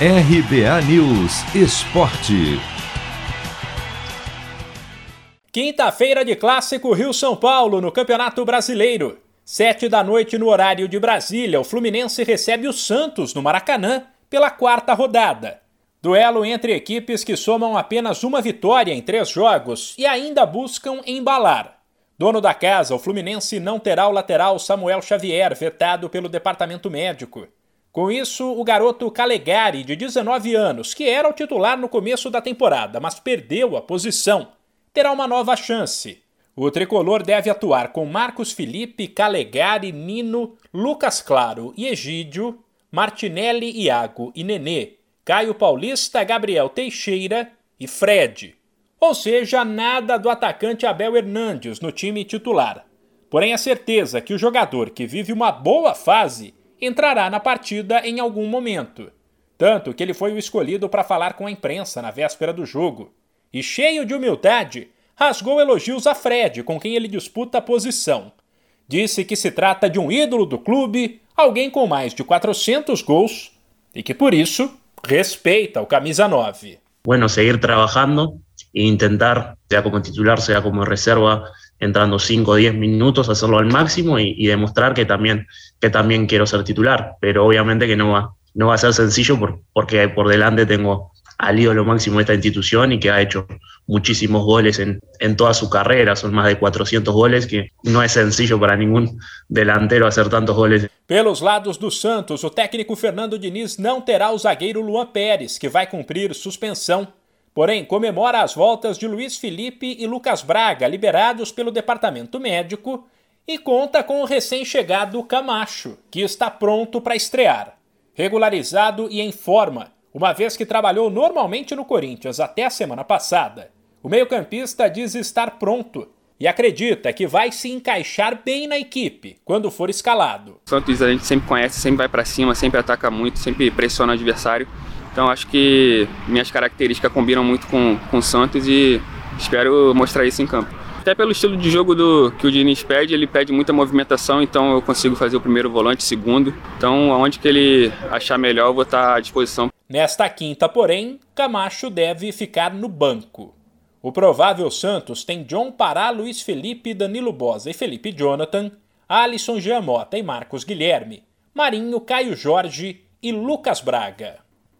RBA News Esporte. Quinta-feira de clássico Rio-São Paulo no Campeonato Brasileiro. Sete da noite no horário de Brasília, o Fluminense recebe o Santos no Maracanã pela quarta rodada. Duelo entre equipes que somam apenas uma vitória em três jogos e ainda buscam embalar. Dono da casa, o Fluminense não terá o lateral Samuel Xavier, vetado pelo departamento médico. Com isso, o garoto Calegari, de 19 anos, que era o titular no começo da temporada, mas perdeu a posição, terá uma nova chance. O tricolor deve atuar com Marcos Felipe, Calegari, Nino, Lucas Claro e Egídio, Martinelli, Iago e Nenê, Caio Paulista, Gabriel Teixeira e Fred. Ou seja, nada do atacante Abel Hernandes no time titular. Porém, a certeza que o jogador que vive uma boa fase entrará na partida em algum momento. Tanto que ele foi o escolhido para falar com a imprensa na véspera do jogo. E cheio de humildade, rasgou elogios a Fred, com quem ele disputa a posição. Disse que se trata de um ídolo do clube, alguém com mais de 400 gols e que por isso respeita o camisa 9. Bueno, seguir trabajando e intentar, sea como titular, sea como reserva, entrando 5 o 10 minutos, hacerlo al máximo y, y, demostrar que también, que también quiero ser titular. Pero obviamente que no va, no va a ser sencillo por, porque por delante tengo al ídolo máximo de esta institución y que ha hecho muchísimos goles en, en, toda su carrera, son más de 400 goles, que no es sencillo para ningún delantero hacer tantos goles. Pelos lados do Santos, o técnico Fernando Diniz não terá o zagueiro Luan Pérez, que vai cumprir suspensão Porém, comemora as voltas de Luiz Felipe e Lucas Braga, liberados pelo departamento médico, e conta com o recém-chegado Camacho, que está pronto para estrear. Regularizado e em forma, uma vez que trabalhou normalmente no Corinthians até a semana passada, o meio-campista diz estar pronto e acredita que vai se encaixar bem na equipe quando for escalado. Santos a gente sempre conhece, sempre vai para cima, sempre ataca muito, sempre pressiona o adversário. Então acho que minhas características combinam muito com, com o Santos e espero mostrar isso em campo. Até pelo estilo de jogo do que o Diniz pede, ele pede muita movimentação, então eu consigo fazer o primeiro volante, segundo. Então, aonde que ele achar melhor, eu vou estar à disposição. Nesta quinta, porém, Camacho deve ficar no banco. O provável Santos tem John Pará, Luiz Felipe, Danilo Bosa e Felipe Jonathan, Alisson Giamota e Marcos Guilherme, Marinho, Caio Jorge e Lucas Braga.